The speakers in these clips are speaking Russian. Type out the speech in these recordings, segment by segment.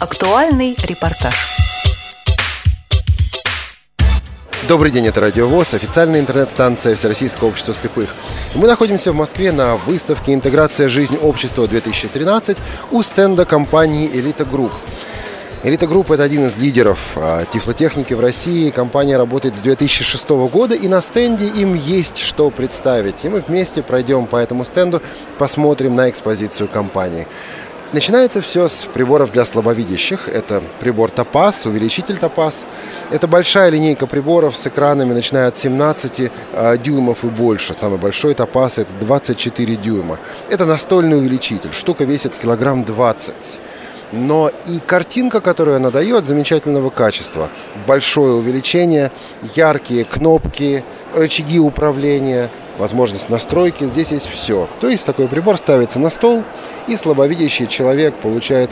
Актуальный репортаж. Добрый день, это Радио ВОЗ, официальная интернет-станция Всероссийского общества слепых. Мы находимся в Москве на выставке «Интеграция жизни общества-2013» у стенда компании «Элита Групп». Элита Групп – это один из лидеров а, тифлотехники в России. Компания работает с 2006 года, и на стенде им есть что представить. И мы вместе пройдем по этому стенду, посмотрим на экспозицию компании. Начинается все с приборов для слабовидящих. Это прибор Топаз, увеличитель Топаз. Это большая линейка приборов с экранами, начиная от 17 э, дюймов и больше. Самый большой Топаз – это 24 дюйма. Это настольный увеличитель. Штука весит килограмм 20 но и картинка, которую она дает, замечательного качества. Большое увеличение, яркие кнопки, рычаги управления, возможность настройки, здесь есть все. То есть такой прибор ставится на стол, и слабовидящий человек получает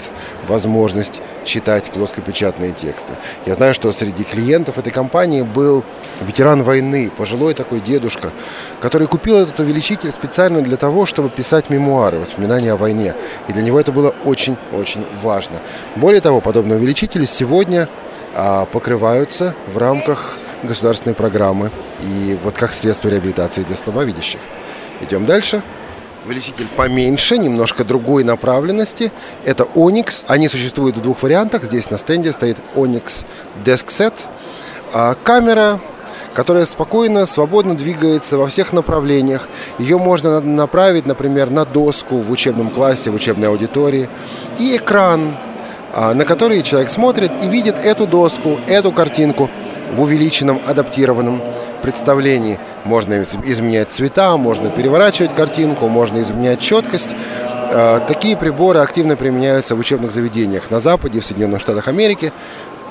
возможность читать плоскопечатные тексты. Я знаю, что среди клиентов этой компании был ветеран войны, пожилой такой дедушка, который купил этот увеличитель специально для того, чтобы писать мемуары, воспоминания о войне. И для него это было очень-очень важно. Более того, подобные увеличители сегодня а, покрываются в рамках государственной программы и вот как средство реабилитации для слабовидящих. Идем дальше. Увеличитель поменьше, немножко другой направленности. Это Onyx. Они существуют в двух вариантах. Здесь на стенде стоит Onyx Desk Set. А камера которая спокойно, свободно двигается во всех направлениях. Ее можно направить, например, на доску в учебном классе, в учебной аудитории. И экран, а, на который человек смотрит и видит эту доску, эту картинку в увеличенном, адаптированном представлении. Можно изменять цвета, можно переворачивать картинку, можно изменять четкость. А, такие приборы активно применяются в учебных заведениях на Западе, в Соединенных Штатах Америки.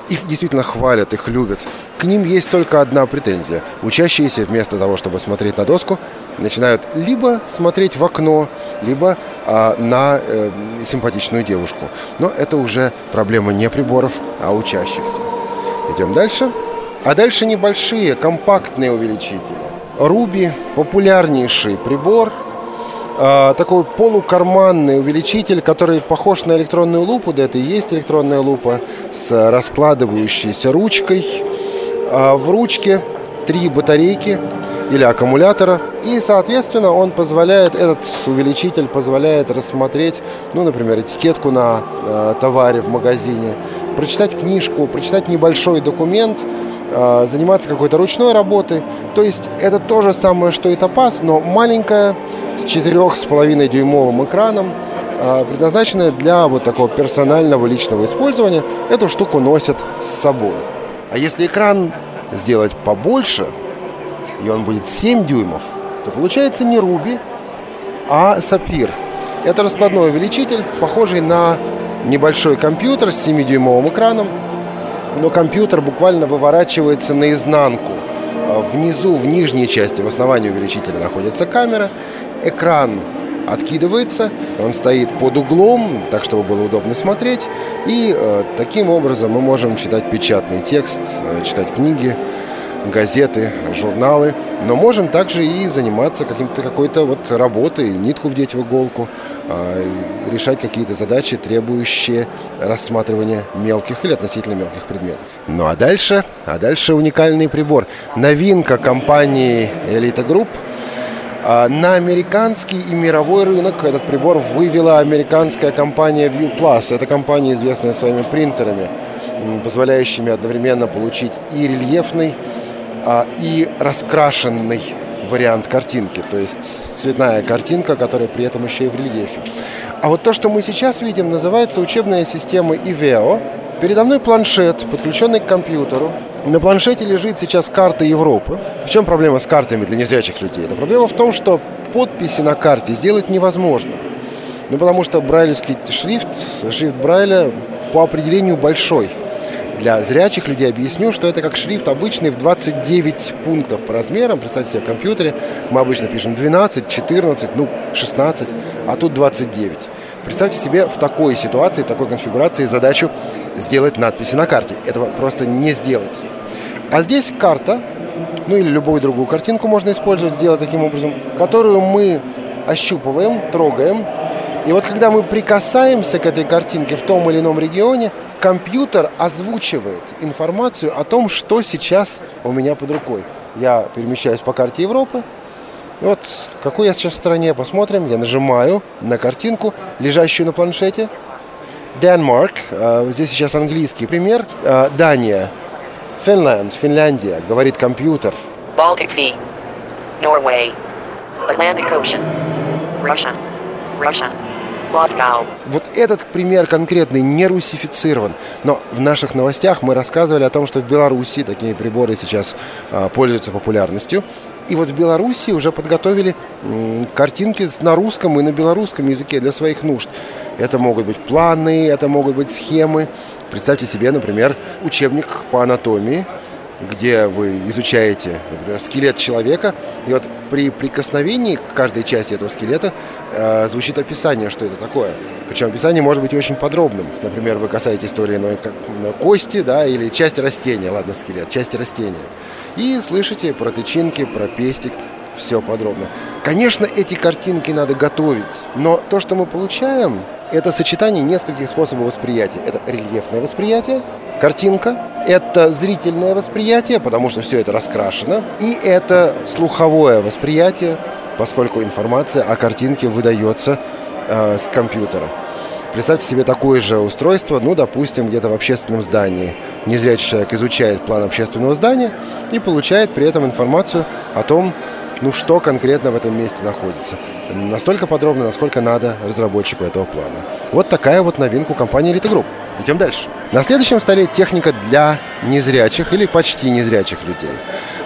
Их действительно хвалят, их любят. К ним есть только одна претензия. Учащиеся вместо того, чтобы смотреть на доску, начинают либо смотреть в окно, либо а, на э, симпатичную девушку. Но это уже проблема не приборов, а учащихся. Идем дальше. А дальше небольшие, компактные увеличители. Руби – популярнейший прибор, э, такой полукарманный увеличитель, который похож на электронную лупу, да это и есть электронная лупа, с раскладывающейся ручкой. Э, в ручке три батарейки или аккумулятора. И, соответственно, он позволяет, этот увеличитель позволяет рассмотреть, ну, например, этикетку на э, товаре в магазине, прочитать книжку, прочитать небольшой документ – заниматься какой-то ручной работой. То есть это то же самое, что и топаз, но маленькая, с 4,5 дюймовым экраном, э, предназначенная для вот такого персонального личного использования. Эту штуку носят с собой. А если экран сделать побольше, и он будет 7 дюймов, то получается не Руби, а Сапфир. Это раскладной увеличитель, похожий на небольшой компьютер с 7-дюймовым экраном, но компьютер буквально выворачивается наизнанку. А внизу, в нижней части, в основании увеличителя находится камера, экран откидывается, он стоит под углом, так чтобы было удобно смотреть, и э, таким образом мы можем читать печатный текст, э, читать книги, газеты, журналы, но можем также и заниматься каким-то какой-то вот работой, нитку вдеть в иголку, решать какие-то задачи, требующие рассматривания мелких или относительно мелких предметов. Ну а дальше, а дальше уникальный прибор. Новинка компании Elite Group а, на американский и мировой рынок этот прибор вывела американская компания View Plus. Это компания, известная своими принтерами, позволяющими одновременно получить и рельефный, а, и раскрашенный вариант картинки, то есть цветная картинка, которая при этом еще и в рельефе. А вот то, что мы сейчас видим, называется учебная система IVEO. Передо мной планшет, подключенный к компьютеру. На планшете лежит сейчас карта Европы. В чем проблема с картами для незрячих людей? Это проблема в том, что подписи на карте сделать невозможно. Ну, потому что брайлевский шрифт, шрифт Брайля по определению большой – для зрячих людей объясню, что это как шрифт обычный в 29 пунктов по размерам. Представьте себе в компьютере мы обычно пишем 12, 14, ну 16, а тут 29. Представьте себе в такой ситуации, в такой конфигурации задачу сделать надписи на карте. Этого просто не сделать. А здесь карта, ну или любую другую картинку можно использовать, сделать таким образом, которую мы ощупываем, трогаем, И вот когда мы прикасаемся к этой картинке в том или ином регионе, компьютер озвучивает информацию о том, что сейчас у меня под рукой. Я перемещаюсь по карте Европы, вот в какой я сейчас стране, посмотрим. Я нажимаю на картинку, лежащую на планшете. Denmark, э, здесь сейчас английский пример. Э, Дания, Финлянд, Финляндия, говорит компьютер. Baltic Sea, Norway, Atlantic Ocean, Russia, Russia, Moscow. Вот этот пример конкретный не русифицирован. Но в наших новостях мы рассказывали о том, что в Беларуси такие приборы сейчас а, пользуются популярностью. И вот в Беларуси уже подготовили м, картинки на русском и на белорусском языке для своих нужд. Это могут быть планы, это могут быть схемы. Представьте себе, например, учебник по анатомии, где вы изучаете, например, скелет человека, и вот при прикосновении к каждой части этого скелета э, звучит описание, что это такое. Причем описание может быть очень подробным. Например, вы касаетесь той или иной кости, да, или части растения, ладно, скелет, части растения. И слышите про тычинки, про пестик, все подробно. Конечно, эти картинки надо готовить, но то, что мы получаем, это сочетание нескольких способов восприятия. Это рельефное восприятие, картинка, это зрительное восприятие, потому что все это раскрашено, и это слуховое восприятие, поскольку информация о картинке выдается э, с компьютера. Представьте себе такое же устройство, ну, допустим, где-то в общественном здании. Незрячий человек изучает план общественного здания и получает при этом информацию о том, ну, что конкретно в этом месте находится. Настолько подробно, насколько надо разработчику этого плана. Вот такая вот новинка у компании Elite Group. Идем дальше. На следующем столе техника для незрячих или почти незрячих людей.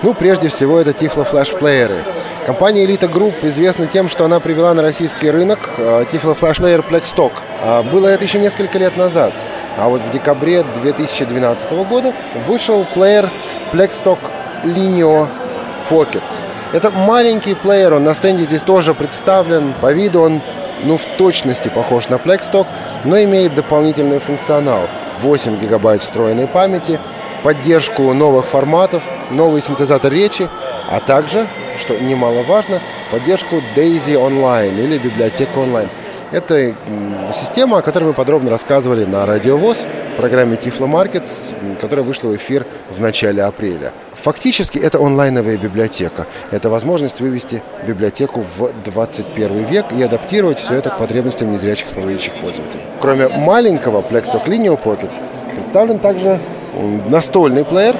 Ну, прежде всего, это Tiflo Flash плееры. Компания Elite Group известна тем, что она привела на российский рынок Tiflo Flash Player Blackstock. А, было это еще несколько лет назад. А вот в декабре 2012 года вышел плеер Blackstock Lineo Pocket. Это маленький плеер, он на стенде здесь тоже представлен. По виду он ну, в точности похож на Blackstock, но имеет дополнительный функционал. 8 гигабайт встроенной памяти, поддержку новых форматов, новый синтезатор речи, а также, что немаловажно, поддержку Daisy Online или библиотеку онлайн. Это система, о которой мы подробно рассказывали на Радиовоз в программе Tiflo Markets, которая вышла в эфир в начале апреля. Фактически это онлайновая библиотека. Это возможность вывести библиотеку в 21 век и адаптировать все это к потребностям незрячих слабовидящих пользователей. Кроме маленького Plexstock Linear Pocket, представлен также настольный плеер,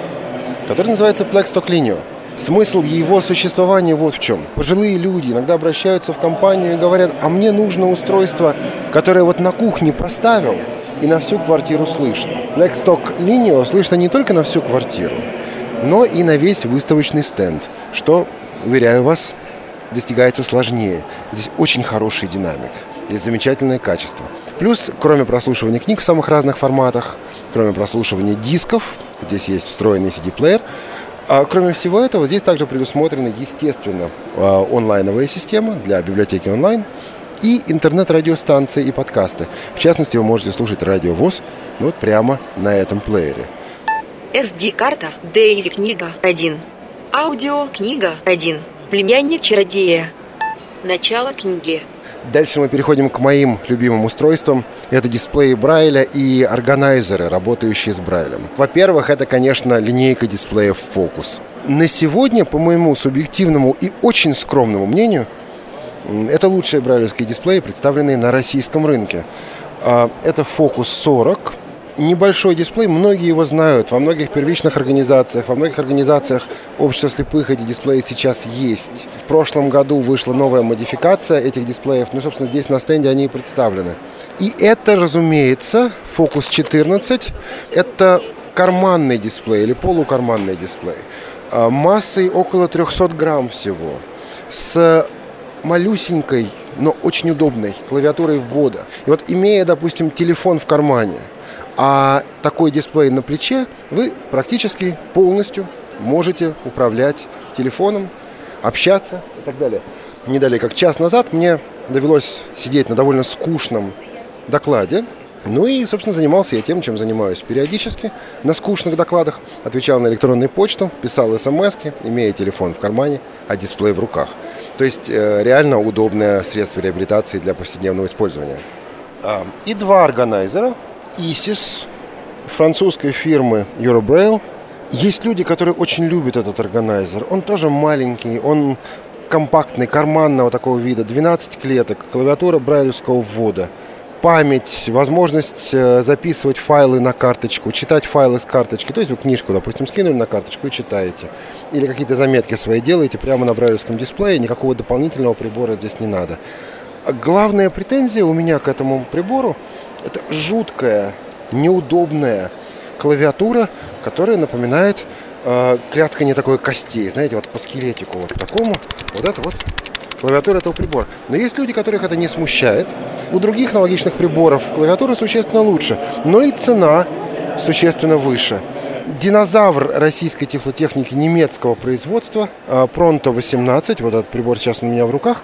который называется Plexstock Linear. Смысл его существования вот в чем. Пожилые люди иногда обращаются в компанию и говорят, а мне нужно устройство, которое вот на кухне поставил, и на всю квартиру слышно. Blackstock Lineo слышно не только на всю квартиру, но и на весь выставочный стенд, что, уверяю вас, достигается сложнее. Здесь очень хороший динамик, здесь замечательное качество. Плюс, кроме прослушивания книг в самых разных форматах, кроме прослушивания дисков, здесь есть встроенный CD-плеер, а кроме всего этого, здесь также предусмотрена, естественно, а, онлайновая система для библиотеки онлайн и интернет-радиостанции и подкасты. В частности, вы можете слушать радиовоз вот прямо на этом плеере. SD-карта Дейзи книга 1. Аудио книга 1. Племянник чародея. Начало книги. Дальше мы переходим к моим любимым устройствам. Это дисплеи Брайля и органайзеры, работающие с Брайлем. Во-первых, это, конечно, линейка дисплеев Focus. На сегодня, по моему субъективному и очень скромному мнению, это лучшие брайлевские дисплеи, представленные на российском рынке. А, это Focus 40, небольшой дисплей, многие его знают. Во многих первичных организациях, во многих организациях общества слепых эти дисплеи сейчас есть. В прошлом году вышла новая модификация этих дисплеев. Ну, собственно, здесь на стенде они и представлены. И это, разумеется, Focus 14. Это карманный дисплей или полукарманный дисплей. А, массой около 300 грамм всего. С малюсенькой, но очень удобной клавиатурой ввода. И вот имея, допустим, телефон в кармане – а такой дисплей на плече вы практически полностью можете управлять телефоном, общаться и так далее. Не далее, как час назад, мне довелось сидеть на довольно скучном докладе. Ну и, собственно, занимался я тем, чем занимаюсь периодически на скучных докладах. Отвечал на электронную почту, писал смс имея телефон в кармане, а дисплей в руках. То есть э, реально удобное средство реабилитации для повседневного использования. И два органайзера. ISIS французской фирмы Eurobraille. Есть люди, которые очень любят этот органайзер. Он тоже маленький, он компактный, карманного такого вида, 12 клеток, клавиатура брайлевского ввода, память, возможность э, записывать файлы на карточку, читать файлы с карточки. То есть вы книжку, допустим, скинули на карточку и читаете. Или какие-то заметки свои делаете прямо на брайлевском дисплее, никакого дополнительного прибора здесь не надо. Главная претензия у меня к этому прибору – это жуткая, неудобная клавиатура, которая напоминает э, кляцкание такой костей, знаете, вот по скелетику вот такому, вот это вот клавиатура этого прибора. Но есть люди, которых это не смущает. У других аналогичных приборов клавиатура существенно лучше, но и цена существенно выше. Динозавр российской тифлотехники немецкого производства Pronto 18, вот этот прибор сейчас у меня в руках.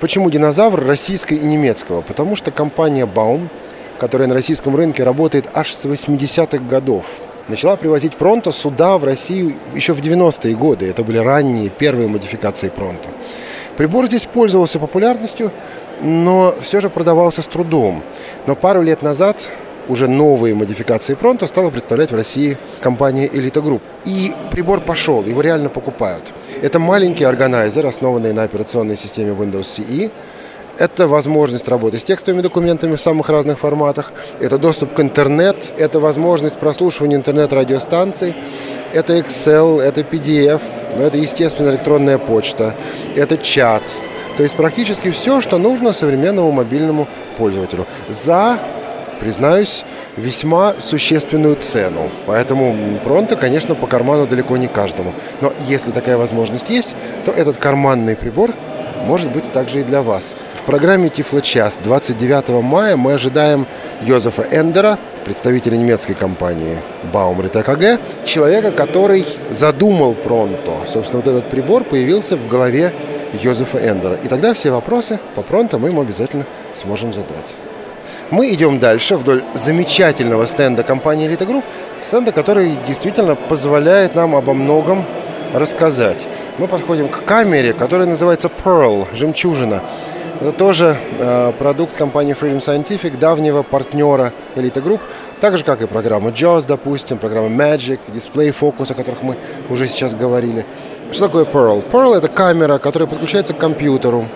Почему динозавр российской и немецкого? Потому что компания Baum, которая на российском рынке работает аж с 80-х годов, начала привозить Пронто сюда, в Россию, еще в 90-е годы. Это были ранние, первые модификации Пронто. Прибор здесь пользовался популярностью, но все же продавался с трудом. Но пару лет назад уже новые модификации Пронто стала представлять в России компания Elite Group. И прибор пошел, его реально покупают. Это маленький органайзер, основанный на операционной системе Windows CE, это возможность работы с текстовыми документами в самых разных форматах, это доступ к интернет, это возможность прослушивания интернет-радиостанций, это Excel, это PDF, но это, естественно, электронная почта, это чат. То есть практически все, что нужно современному мобильному пользователю. За, признаюсь, весьма существенную цену. Поэтому Пронто, конечно, по карману далеко не каждому. Но если такая возможность есть, то этот карманный прибор может быть также и для вас. В программе Тифло-час 29 мая мы ожидаем Йозефа Эндера, представителя немецкой компании Baumrit AKG, человека, который задумал Пронто. Собственно, вот этот прибор появился в голове Йозефа Эндера. И тогда все вопросы по Пронто мы ему обязательно сможем задать. Мы идем дальше вдоль замечательного стенда компании Elite Group, стенда, который действительно позволяет нам обо многом рассказать. Мы подходим к камере, которая называется Pearl, жемчужина. Это тоже э, продукт компании Freedom Scientific, давнего партнера Elite Group, так же, как и программа JAWS, допустим, программа Magic, Display Focus, о которых мы уже сейчас говорили. Что такое Pearl? Pearl – это камера, которая подключается к компьютеру.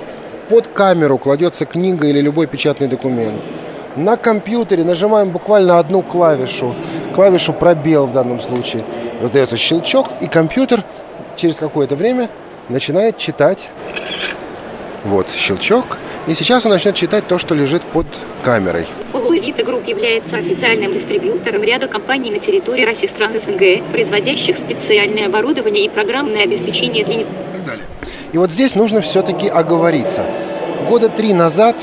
Под камеру кладется книга или любой печатный документ. На компьютере нажимаем буквально одну клавишу, клавишу пробел в данном случае. Раздается щелчок, и компьютер через какое-то время начинает читать вот, щелчок. И сейчас он начнет читать то, что лежит под камерой. Полуэлита Групп является официальным дистрибьютором ряда компаний на территории России стран СНГ, производящих специальное оборудование и программное обеспечение для... И так далее. И вот здесь нужно все-таки оговориться. Года три назад,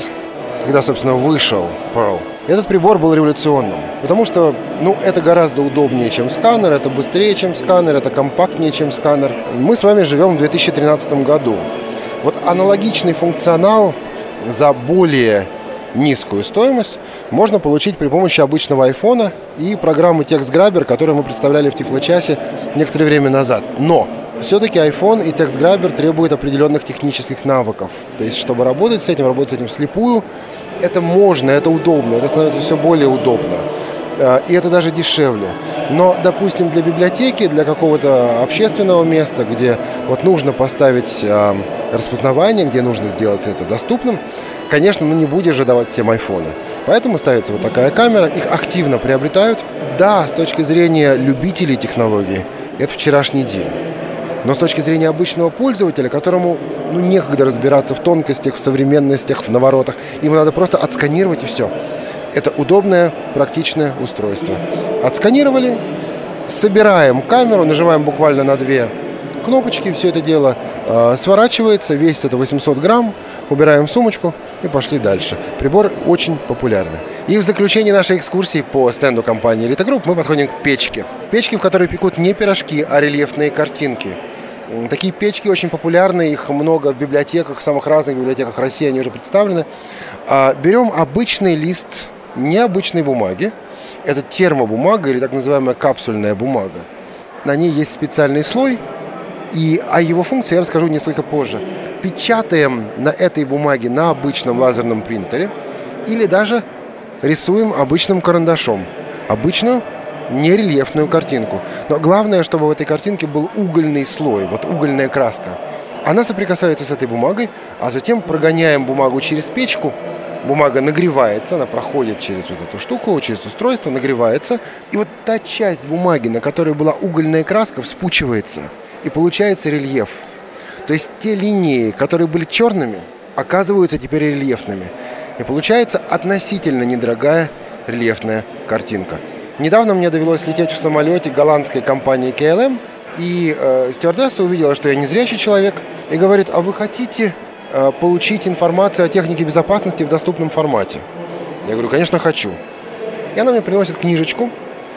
когда, собственно, вышел Pearl, этот прибор был революционным, потому что, ну, это гораздо удобнее, чем сканер, это быстрее, чем сканер, это компактнее, чем сканер. Мы с вами живем в 2013 году. Вот аналогичный функционал за более низкую стоимость можно получить при помощи обычного айфона и программы TextGrabber, которую мы представляли в Тифлочасе некоторое время назад. Но все-таки iPhone и TextGrabber требуют определенных технических навыков. То есть, чтобы работать с этим, работать с этим слепую, это можно, это удобно, это становится все более удобно. Э, и это даже дешевле. Но, допустим, для библиотеки, для какого-то общественного места, где вот нужно поставить э, распознавание, где нужно сделать это доступным, конечно, ну не будешь же давать всем айфоны. Поэтому ставится вот такая камера, их активно приобретают. Да, с точки зрения любителей технологий, это вчерашний день. Но с точки зрения обычного пользователя, которому ну, некогда разбираться в тонкостях, в современностях, в наворотах, ему надо просто отсканировать и все. Это удобное, практичное устройство. Отсканировали, собираем камеру, нажимаем буквально на две кнопочки, все это дело э, сворачивается, весит это 800 грамм, убираем в сумочку и пошли дальше. Прибор очень популярный. И в заключение нашей экскурсии по стенду компании Elite Group мы подходим к печке. Печки, в которой пекут не пирожки, а рельефные картинки. Такие печки очень популярны, их много в библиотеках, в самых разных библиотеках России они уже представлены. А, берем обычный лист необычной бумаги. Это термобумага или так называемая капсульная бумага. На ней есть специальный слой, и о его функции я расскажу несколько позже. печатаем на этой бумаге на обычном лазерном принтере или даже рисуем обычным карандашом. Обычную нерельефную картинку. Но главное, чтобы в этой картинке был угольный слой, вот угольная краска. Она соприкасается с этой бумагой, а затем прогоняем бумагу через печку, бумага нагревается, она проходит через вот эту штуку, через устройство, нагревается, и вот та часть бумаги, на которой была угольная краска, вспучивается, и получается рельеф. То есть те линии, которые были черными, оказываются теперь рельефными. И получается относительно недорогая рельефная картинка. Недавно мне довелось лететь в самолете голландской компании KLM, и э, стюардесса увидела, что я незрячий человек, и говорит, а вы хотите э, получить информацию о технике безопасности в доступном формате? Я говорю, конечно, хочу. И она мне приносит книжечку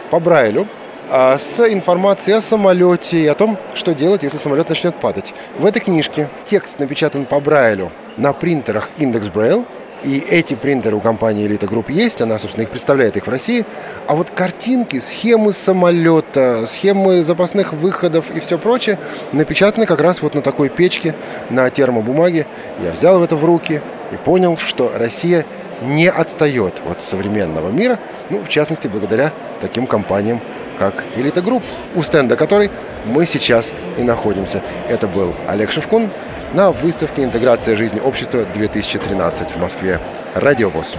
по Брайлю э, с информацией о самолете и о том, что делать, если самолет начнет падать. В этой книжке текст напечатан по Брайлю на принтерах Index Braille, и эти принтеры у компании Elite Group есть, она, собственно, их представляет их в России. А вот картинки, схемы самолета, схемы запасных выходов и все прочее напечатаны как раз вот на такой печке, на термобумаге. Я взял это в руки и понял, что Россия не отстает от современного мира, ну, в частности, благодаря таким компаниям, как Elite Group, у стенда которой мы сейчас и находимся. Это был Олег Шевкун, на выставке «Интеграция жизни общества-2013» в Москве. Радиовоз.